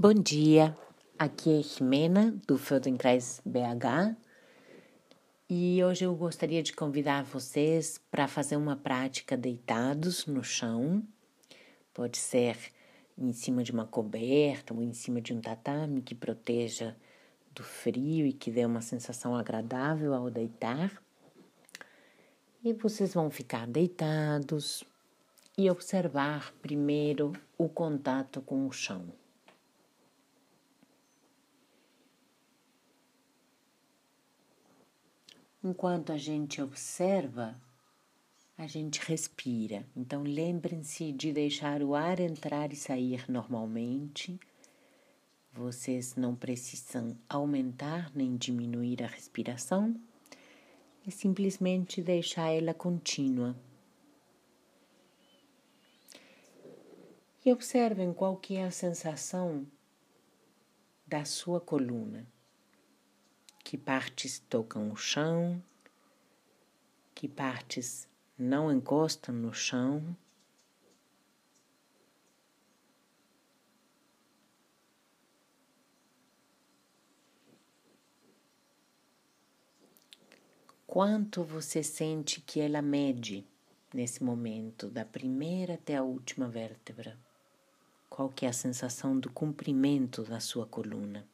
Bom dia, aqui é Jimena do Feldenkrais BH e hoje eu gostaria de convidar vocês para fazer uma prática deitados no chão. Pode ser em cima de uma coberta ou em cima de um tatame que proteja do frio e que dê uma sensação agradável ao deitar. E vocês vão ficar deitados e observar primeiro o contato com o chão. Enquanto a gente observa, a gente respira. Então, lembrem-se de deixar o ar entrar e sair normalmente. Vocês não precisam aumentar nem diminuir a respiração, é simplesmente deixar ela contínua. E observem qual que é a sensação da sua coluna que partes tocam o chão, que partes não encostam no chão. Quanto você sente que ela mede nesse momento, da primeira até a última vértebra? Qual que é a sensação do comprimento da sua coluna?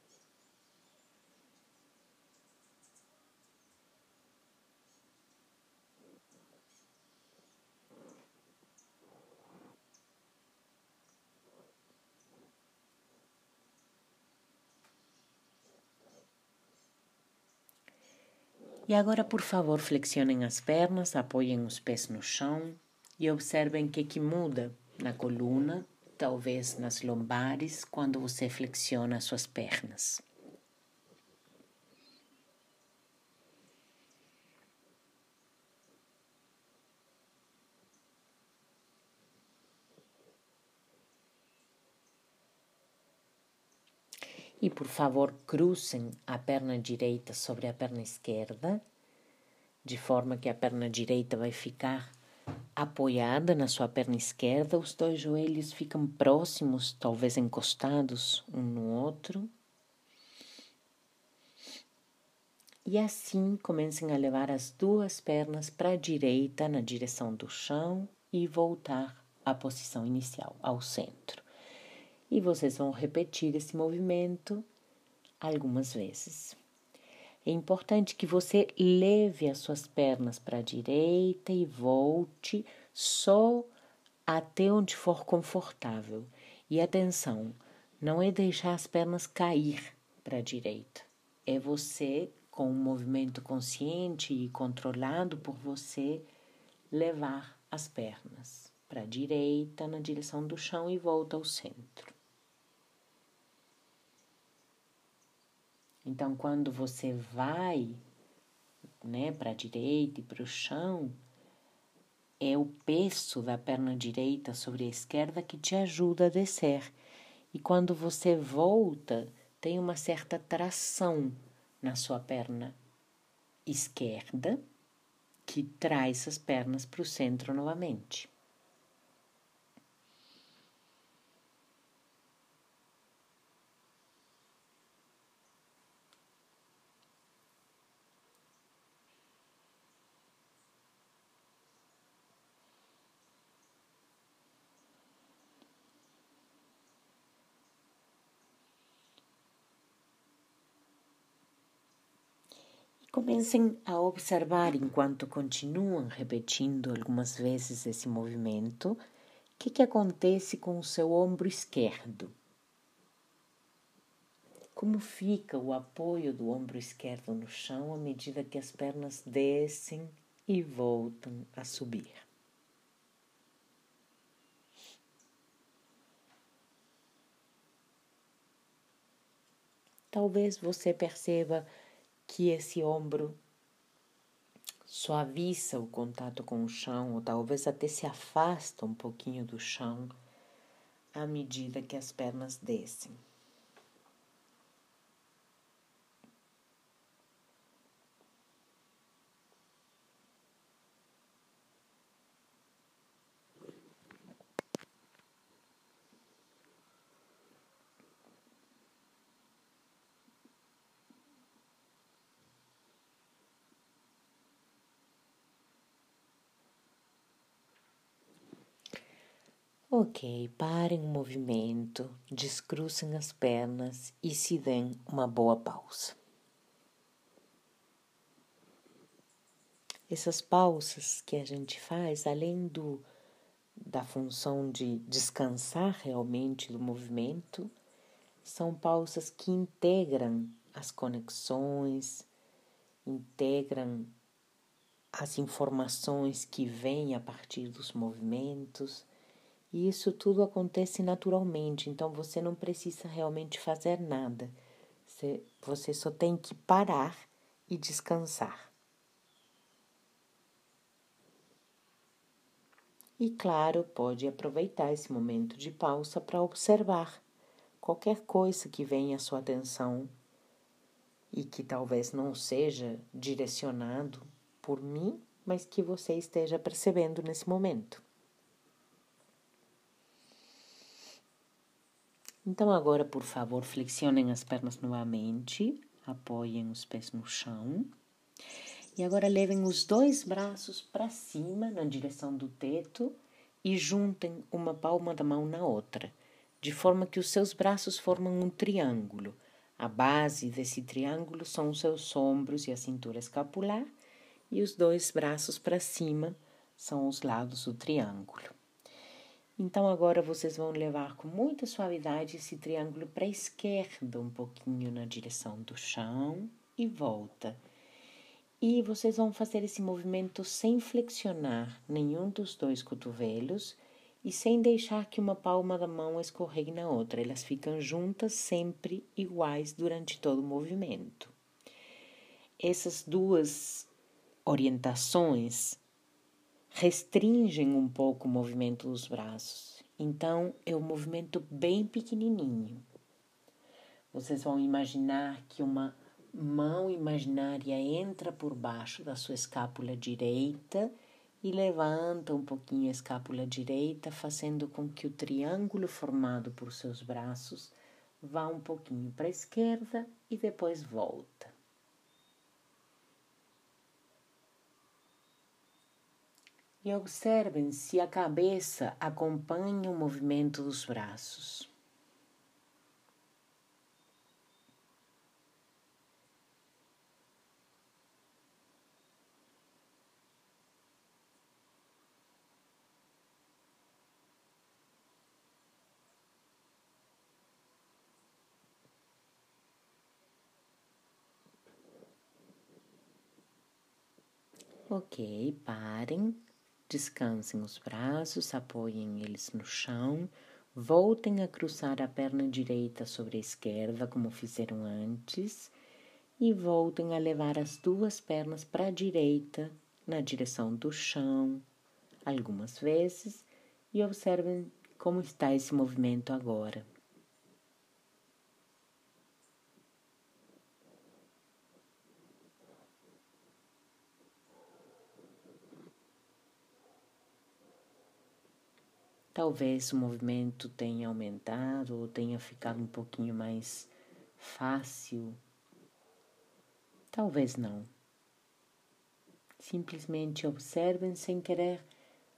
E agora, por favor, flexionem as pernas, apoiem os pés no chão e observem o que, que muda na coluna, talvez nas lombares, quando você flexiona as suas pernas. E por favor, cruzem a perna direita sobre a perna esquerda, de forma que a perna direita vai ficar apoiada na sua perna esquerda, os dois joelhos ficam próximos, talvez encostados um no outro. E assim comecem a levar as duas pernas para a direita na direção do chão e voltar à posição inicial, ao centro e vocês vão repetir esse movimento algumas vezes. É importante que você leve as suas pernas para a direita e volte só até onde for confortável. E atenção, não é deixar as pernas cair para a direita. É você, com um movimento consciente e controlado por você, levar as pernas para a direita na direção do chão e volta ao centro. Então, quando você vai né, para a direita e para o chão, é o peso da perna direita sobre a esquerda que te ajuda a descer. E quando você volta, tem uma certa tração na sua perna esquerda que traz as pernas para o centro novamente. Comecem a observar enquanto continuam repetindo algumas vezes esse movimento, o que, que acontece com o seu ombro esquerdo. Como fica o apoio do ombro esquerdo no chão à medida que as pernas descem e voltam a subir. Talvez você perceba que esse ombro suaviza o contato com o chão, ou talvez até se afasta um pouquinho do chão à medida que as pernas descem. Ok, parem o movimento, descrucem as pernas e se deem uma boa pausa. Essas pausas que a gente faz, além do, da função de descansar realmente do movimento, são pausas que integram as conexões, integram as informações que vêm a partir dos movimentos e isso tudo acontece naturalmente, então você não precisa realmente fazer nada. Você, você só tem que parar e descansar. E claro, pode aproveitar esse momento de pausa para observar qualquer coisa que venha à sua atenção e que talvez não seja direcionado por mim, mas que você esteja percebendo nesse momento. Então, agora, por favor, flexionem as pernas novamente, apoiem os pés no chão. E agora levem os dois braços para cima, na direção do teto, e juntem uma palma da mão na outra, de forma que os seus braços formam um triângulo. A base desse triângulo são os seus ombros e a cintura escapular, e os dois braços para cima são os lados do triângulo. Então agora vocês vão levar com muita suavidade esse triângulo para a esquerda, um pouquinho na direção do chão e volta. E vocês vão fazer esse movimento sem flexionar nenhum dos dois cotovelos e sem deixar que uma palma da mão escorregue na outra. Elas ficam juntas sempre iguais durante todo o movimento. Essas duas orientações restringem um pouco o movimento dos braços. Então, é um movimento bem pequenininho. Vocês vão imaginar que uma mão imaginária entra por baixo da sua escápula direita e levanta um pouquinho a escápula direita, fazendo com que o triângulo formado por seus braços vá um pouquinho para a esquerda e depois volta. E observem se a cabeça acompanha o movimento dos braços. Ok, parem. Descansem os braços, apoiem eles no chão, voltem a cruzar a perna direita sobre a esquerda, como fizeram antes, e voltem a levar as duas pernas para a direita, na direção do chão, algumas vezes, e observem como está esse movimento agora. Talvez o movimento tenha aumentado ou tenha ficado um pouquinho mais fácil. Talvez não. Simplesmente observem sem querer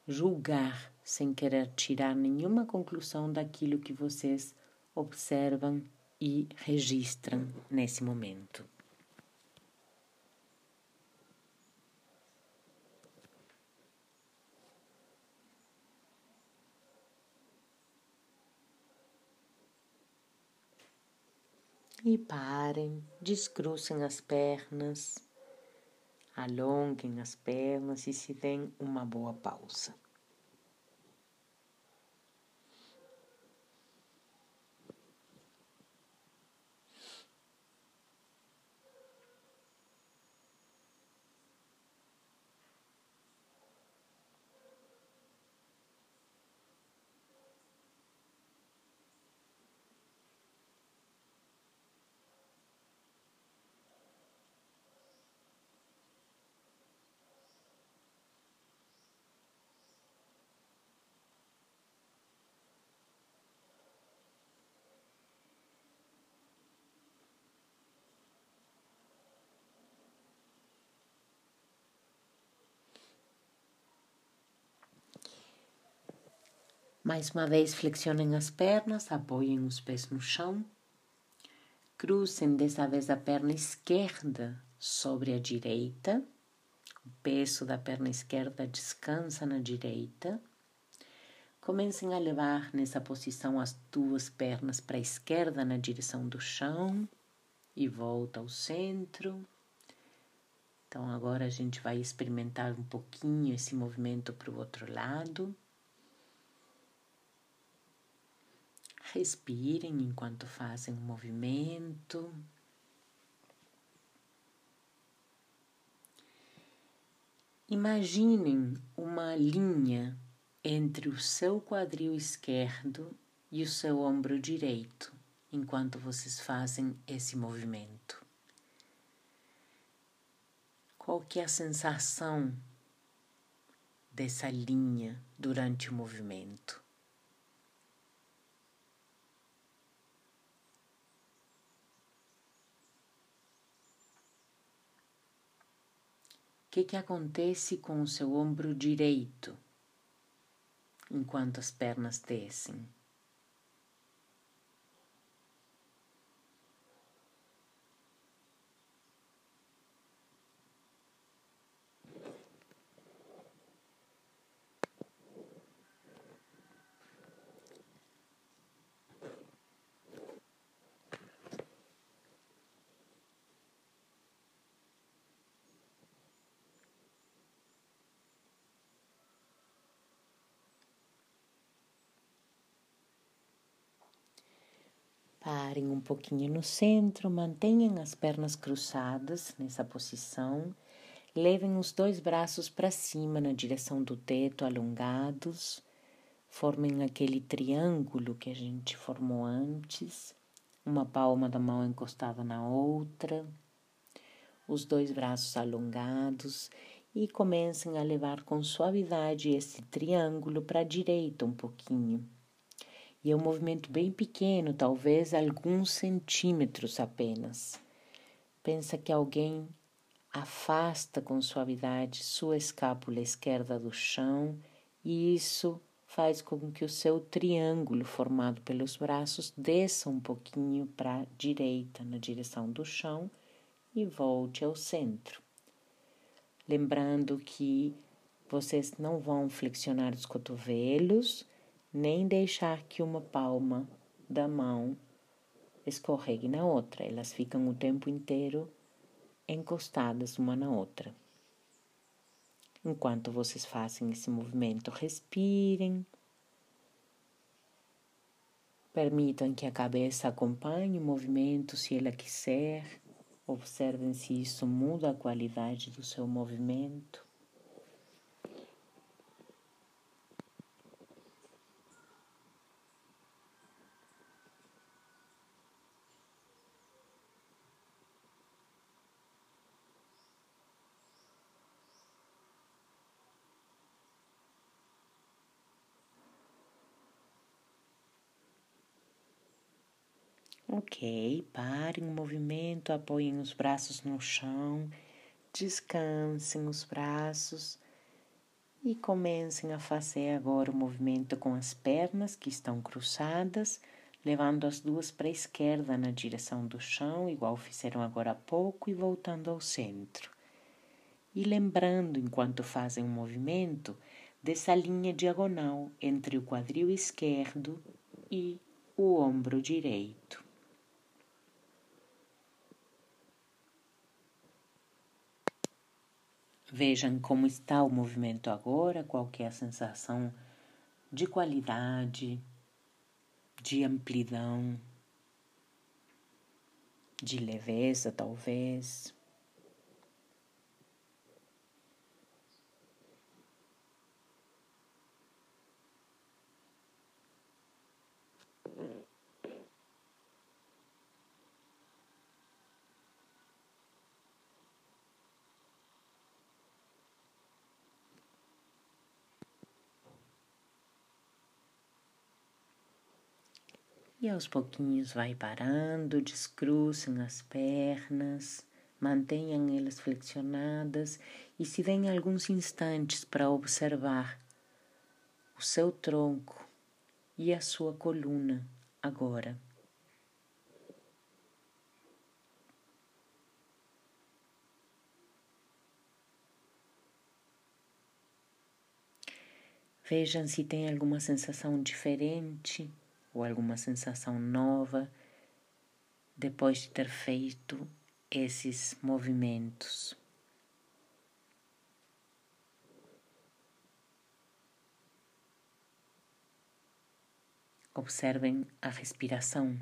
julgar, sem querer tirar nenhuma conclusão daquilo que vocês observam e registram nesse momento. E parem, descrucem as pernas, alonguem as pernas e se deem uma boa pausa. Mais uma vez, flexionem as pernas, apoiem os pés no chão. Cruzem dessa vez a perna esquerda sobre a direita. O peso da perna esquerda descansa na direita. Comecem a levar nessa posição as duas pernas para a esquerda na direção do chão e volta ao centro. Então agora a gente vai experimentar um pouquinho esse movimento para o outro lado. Respirem enquanto fazem o movimento. Imaginem uma linha entre o seu quadril esquerdo e o seu ombro direito enquanto vocês fazem esse movimento. Qual que é a sensação dessa linha durante o movimento? Que, que acontece com o seu ombro direito enquanto as pernas descem? Parem um pouquinho no centro, mantenham as pernas cruzadas nessa posição. Levem os dois braços para cima na direção do teto, alongados. Formem aquele triângulo que a gente formou antes. Uma palma da mão encostada na outra. Os dois braços alongados e comecem a levar com suavidade esse triângulo para a direita um pouquinho e é um movimento bem pequeno, talvez alguns centímetros apenas. Pensa que alguém afasta com suavidade sua escápula esquerda do chão e isso faz com que o seu triângulo formado pelos braços desça um pouquinho para a direita, na direção do chão, e volte ao centro. Lembrando que vocês não vão flexionar os cotovelos nem deixar que uma palma da mão escorregue na outra. Elas ficam o tempo inteiro encostadas uma na outra. Enquanto vocês fazem esse movimento, respirem. Permitam que a cabeça acompanhe o movimento se ela quiser. Observem se isso muda a qualidade do seu movimento. Ok, parem o movimento, apoiem os braços no chão, descansem os braços e comecem a fazer agora o movimento com as pernas que estão cruzadas, levando as duas para a esquerda na direção do chão, igual fizeram agora há pouco, e voltando ao centro. E lembrando, enquanto fazem o movimento, dessa linha diagonal entre o quadril esquerdo e o ombro direito. Vejam como está o movimento agora, qual é a sensação de qualidade, de amplidão, de leveza, talvez. E aos pouquinhos vai parando, descruzem as pernas, mantenham elas flexionadas e se deem alguns instantes para observar o seu tronco e a sua coluna agora. Vejam se tem alguma sensação diferente ou alguma sensação nova depois de ter feito esses movimentos. Observem a respiração.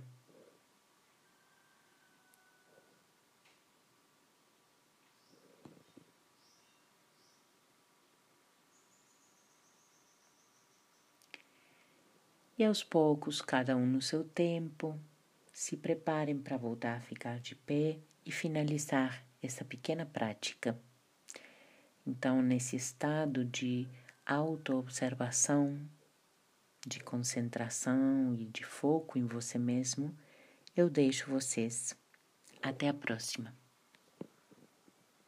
E aos poucos, cada um no seu tempo, se preparem para voltar a ficar de pé e finalizar essa pequena prática. Então, nesse estado de autoobservação, de concentração e de foco em você mesmo, eu deixo vocês. Até a próxima.